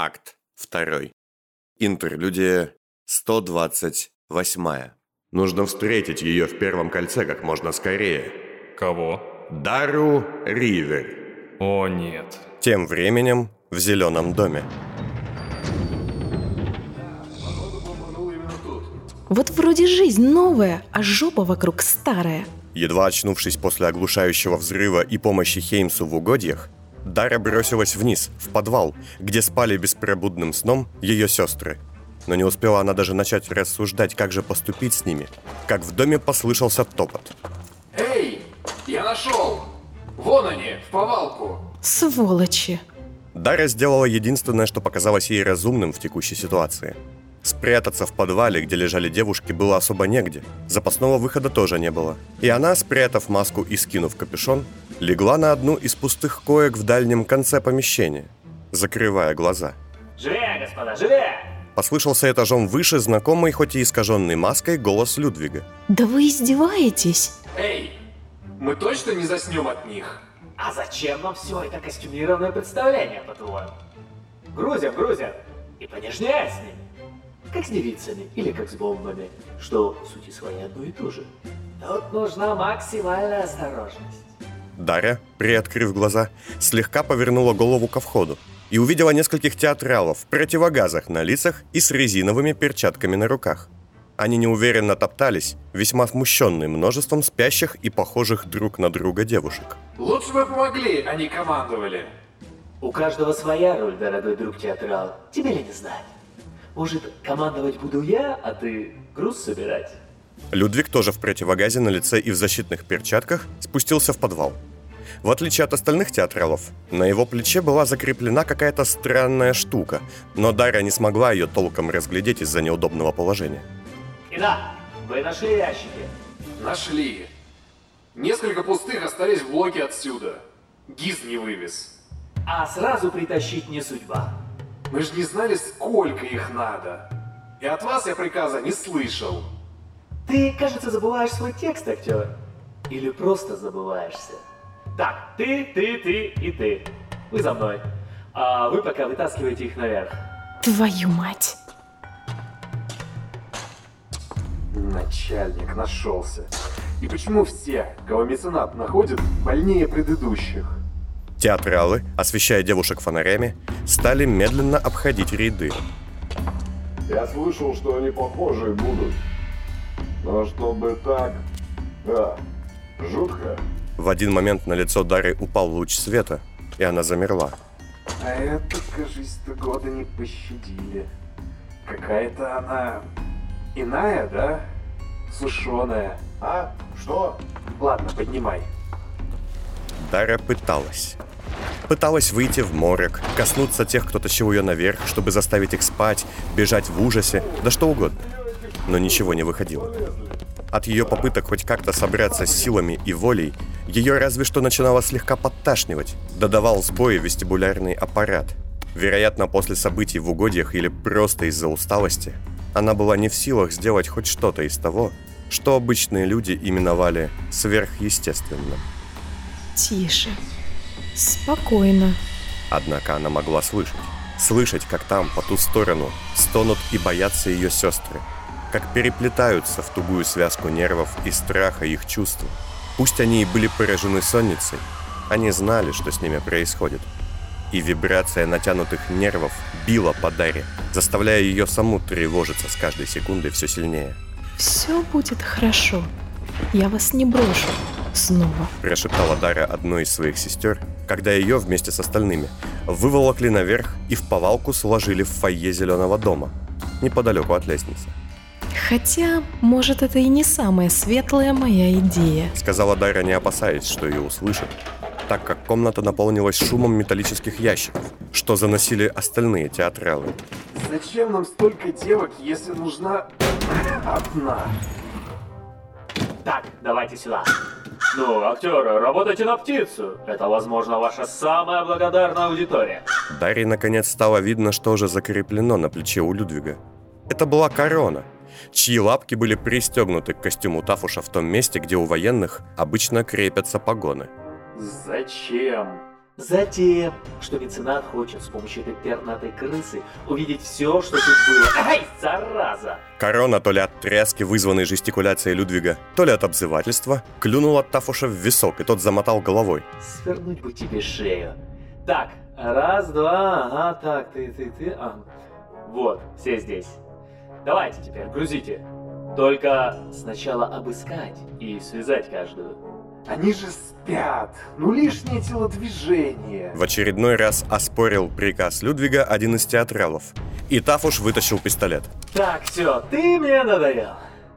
Акт 2. Интерлюдия 128. Нужно встретить ее в первом кольце как можно скорее. Кого? Дару Ривер. О, нет. Тем временем в зеленом доме. Вот вроде жизнь новая, а жопа вокруг старая. Едва очнувшись после оглушающего взрыва и помощи Хеймсу в угодьях, Дара бросилась вниз, в подвал, где спали беспробудным сном ее сестры. Но не успела она даже начать рассуждать, как же поступить с ними, как в доме послышался топот. Эй, я нашел! Вон они, в повалку. Сволочи. Дара сделала единственное, что показалось ей разумным в текущей ситуации. Спрятаться в подвале, где лежали девушки, было особо негде. Запасного выхода тоже не было. И она, спрятав маску и скинув капюшон, легла на одну из пустых коек в дальнем конце помещения, закрывая глаза. Живее, господа, живее! Послышался этажом выше знакомый, хоть и искаженный маской, голос Людвига. Да вы издеваетесь? Эй, мы точно не заснем от них? А зачем нам все это костюмированное представление, по-твоему? Грузим, грузим. И понежнее с ними. Как с девицами или как с бомбами, что в сути своей одно и то же. Тут нужна максимальная осторожность. Дарья, приоткрыв глаза, слегка повернула голову ко входу и увидела нескольких театралов в противогазах на лицах и с резиновыми перчатками на руках. Они неуверенно топтались, весьма смущенные множеством спящих и похожих друг на друга девушек. Лучше бы помогли, а не командовали. У каждого своя роль, дорогой друг театрал. Тебе ли не знать? Может, командовать буду я, а ты груз собирать? Людвиг тоже в противогазе на лице и в защитных перчатках спустился в подвал. В отличие от остальных театралов, на его плече была закреплена какая-то странная штука, но Дарья не смогла ее толком разглядеть из-за неудобного положения. И да, вы нашли ящики. Нашли. Несколько пустых остались в блоке отсюда. Гиз не вывез. А сразу притащить не судьба. Мы же не знали, сколько их надо. И от вас я приказа не слышал. Ты, кажется, забываешь свой текст, актер. Или просто забываешься. Так, ты, ты, ты и ты. Вы за мной. А вы пока вытаскиваете их наверх. Твою мать. Начальник нашелся. И почему все, кого меценат находит, больнее предыдущих? Театралы, освещая девушек фонарями, стали медленно обходить ряды. Я слышал, что они похожие будут. Но чтобы так... Да, жутко. В один момент на лицо Дары упал луч света, и она замерла. А это, кажись-то, года не пощадили. Какая-то она... иная, да? Сушеная. А? Что? Ладно, поднимай. Дара пыталась. Пыталась выйти в морок, коснуться тех, кто тащил ее наверх, чтобы заставить их спать, бежать в ужасе, да что угодно. Но ничего не выходило. От ее попыток хоть как-то собраться с силами и волей, ее разве что начинало слегка подташнивать, додавал сбои вестибулярный аппарат. Вероятно, после событий в угодьях или просто из-за усталости, она была не в силах сделать хоть что-то из того, что обычные люди именовали сверхъестественным. Тише. Спокойно. Однако она могла слышать. Слышать, как там, по ту сторону, стонут и боятся ее сестры. Как переплетаются в тугую связку нервов и страха их чувства. Пусть они и были поражены сонницей, они знали, что с ними происходит. И вибрация натянутых нервов била по Даре, заставляя ее саму тревожиться с каждой секундой все сильнее. Все будет хорошо. Я вас не брошу. Снова. Прошептала Дара одной из своих сестер, когда ее вместе с остальными выволокли наверх и в повалку сложили в фойе зеленого дома, неподалеку от лестницы. Хотя, может, это и не самая светлая моя идея. Сказала Дара, не опасаясь, что ее услышат, так как комната наполнилась шумом металлических ящиков, что заносили остальные театралы. Зачем нам столько девок, если нужна одна? Так, давайте сюда. Ну, актеры, работайте на птицу. Это, возможно, ваша самая благодарная аудитория. Дарье наконец стало видно, что уже закреплено на плече у Людвига. Это была корона, чьи лапки были пристегнуты к костюму Тафуша в том месте, где у военных обычно крепятся погоны. Зачем? Затем, что меценат хочет с помощью этой пернатой крысы увидеть все, что тут было. Ай, зараза! Корона, то ли от тряски, вызванной жестикуляцией Людвига, то ли от обзывательства, клюнула Тафуша в висок, и тот замотал головой. Свернуть бы тебе шею. Так, раз, два, ага, так, ты, ты, ты, а. Вот, все здесь. Давайте теперь, грузите. Только сначала обыскать и связать каждую. Они же спят. Ну лишнее телодвижение. В очередной раз оспорил приказ Людвига один из театралов, и Тафуш вытащил пистолет. Так, все, ты мне надоел.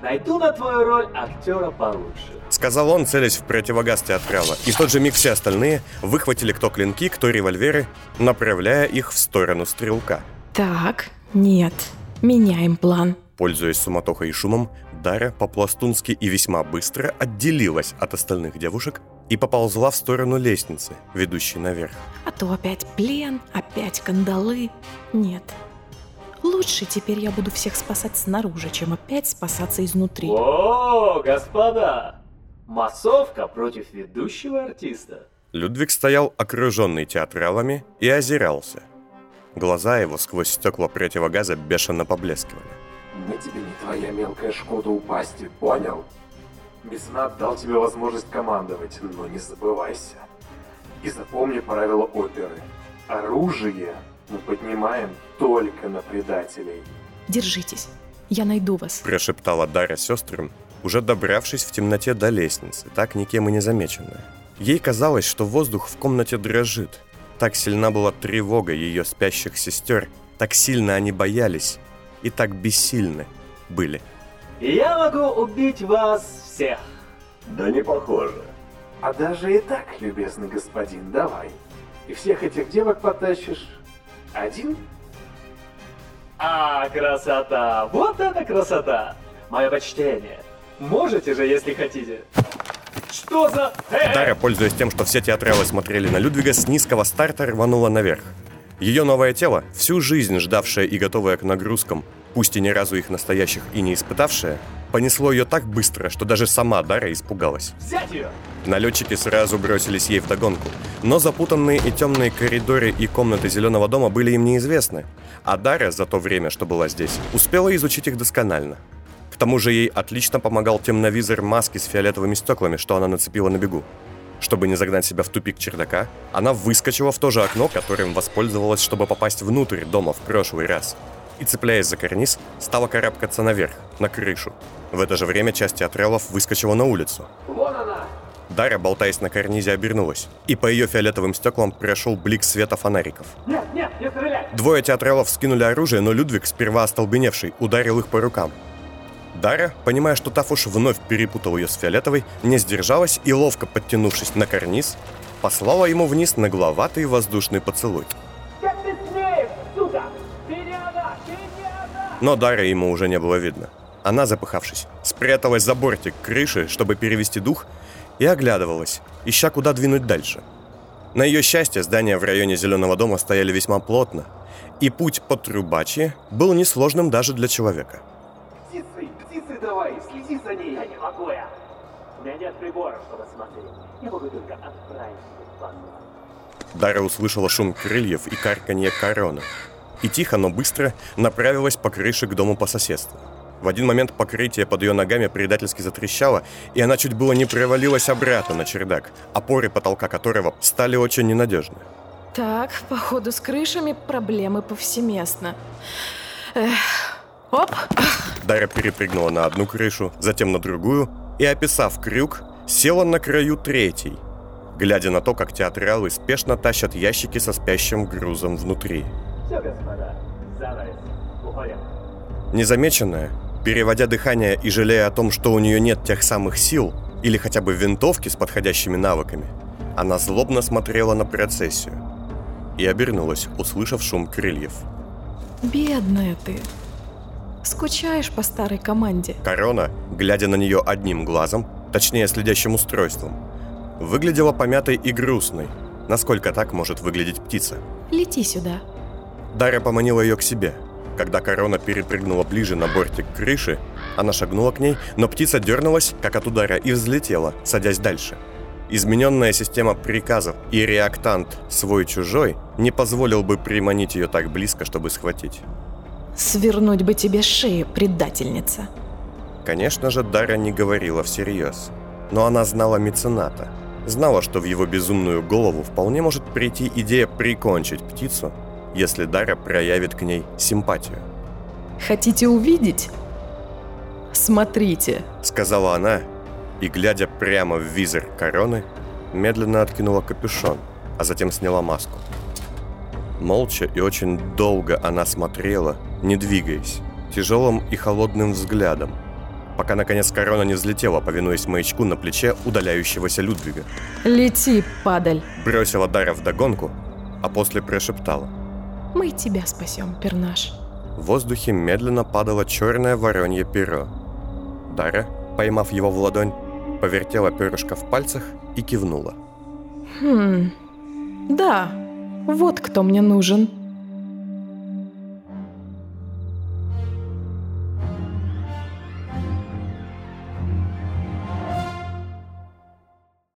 Найду на твою роль актера получше. Сказал он, целясь в противогаз театрала, и в тот же миг все остальные выхватили кто клинки, кто револьверы, направляя их в сторону стрелка. Так, нет, меняем план. Пользуясь суматохой и шумом, Дарья по-пластунски и весьма быстро отделилась от остальных девушек и поползла в сторону лестницы, ведущей наверх. А то опять плен, опять кандалы. Нет. Лучше теперь я буду всех спасать снаружи, чем опять спасаться изнутри. О, господа! Массовка против ведущего артиста. Людвиг стоял окруженный театралами и озирался. Глаза его сквозь стекла противогаза бешено поблескивали. На тебе не твоя мелкая шкода упасть, понял? Меценат дал тебе возможность командовать, но не забывайся. И запомни правила оперы. Оружие мы поднимаем только на предателей. Держитесь, я найду вас. Прошептала Дарья сестрам, уже добравшись в темноте до лестницы, так никем и не замеченная. Ей казалось, что воздух в комнате дрожит. Так сильна была тревога ее спящих сестер, так сильно они боялись и так бессильны были. Я могу убить вас всех. Да не похоже. А даже и так, любезный господин, давай. И всех этих девок потащишь один? А, красота! Вот это красота! Мое почтение. Можете же, если хотите. Что за... Дарья, пользуясь тем, что все театралы смотрели на Людвига, с низкого старта рванула наверх. Ее новое тело, всю жизнь ждавшее и готовое к нагрузкам, пусть и ни разу их настоящих и не испытавшее, понесло ее так быстро, что даже сама Дарья испугалась. Взять ее! Налетчики сразу бросились ей вдогонку, но запутанные и темные коридоры и комнаты Зеленого дома были им неизвестны, а Дарья за то время, что была здесь, успела изучить их досконально. К тому же ей отлично помогал темновизор маски с фиолетовыми стеклами, что она нацепила на бегу. Чтобы не загнать себя в тупик чердака, она выскочила в то же окно, которым воспользовалась, чтобы попасть внутрь дома в прошлый раз. И, цепляясь за карниз, стала карабкаться наверх, на крышу. В это же время часть театралов выскочила на улицу. Вон она! Дарья, болтаясь на карнизе, обернулась, и по ее фиолетовым стеклам прошел блик света фонариков. Нет, нет, не стреляй! Двое театралов скинули оружие, но Людвиг, сперва остолбеневший, ударил их по рукам. Дарья, понимая, что Тафуш вновь перепутал ее с фиолетовой, не сдержалась и, ловко подтянувшись на карниз, послала ему вниз нагловатый воздушный поцелуй. Как ты смеешь, сука! Ты не она! Ты не она! Но Дарья ему уже не было видно. Она, запыхавшись, спряталась за бортик крыши, чтобы перевести дух, и оглядывалась, ища куда двинуть дальше. На ее счастье, здания в районе Зеленого дома стояли весьма плотно, и путь по Трубачье был несложным даже для человека. У меня нет прибора, чтобы смотреть. Я могу только отправить тебе послание. Дара услышала шум крыльев и карканье корона. И тихо, но быстро направилась по крыше к дому по соседству. В один момент покрытие под ее ногами предательски затрещало, и она чуть было не провалилась обратно на чердак, опоры потолка которого стали очень ненадежны. Так, походу с крышами проблемы повсеместно. Эх, оп, Дара перепрыгнула на одну крышу, затем на другую, и, описав крюк, села на краю третьей, глядя на то, как театралы спешно тащат ящики со спящим грузом внутри. Все, господа, занавес. Уходим. Незамеченная, переводя дыхание и жалея о том, что у нее нет тех самых сил или хотя бы винтовки с подходящими навыками, она злобно смотрела на процессию и обернулась, услышав шум крыльев. бедная ты. Скучаешь по старой команде? Корона, глядя на нее одним глазом, точнее следящим устройством, выглядела помятой и грустной, насколько так может выглядеть птица. Лети сюда. Дарья поманила ее к себе. Когда корона перепрыгнула ближе на бортик крыши, она шагнула к ней, но птица дернулась, как от удара, и взлетела, садясь дальше. Измененная система приказов и реактант свой-чужой не позволил бы приманить ее так близко, чтобы схватить. Свернуть бы тебе шею, предательница. Конечно же, Дара не говорила всерьез. Но она знала мецената. Знала, что в его безумную голову вполне может прийти идея прикончить птицу, если Дара проявит к ней симпатию. Хотите увидеть? Смотрите. Сказала она, и, глядя прямо в визор короны, медленно откинула капюшон, а затем сняла маску. Молча и очень долго она смотрела, не двигаясь, тяжелым и холодным взглядом, пока наконец корона не взлетела, повинуясь маячку на плече удаляющегося Людвига. Лети, падаль. Бросила Дара в догонку, а после прошептала. Мы тебя спасем, пернаш. В воздухе медленно падало черное воронье перо. Дара, поймав его в ладонь, повертела перышко в пальцах и кивнула. Хм, да, вот кто мне нужен.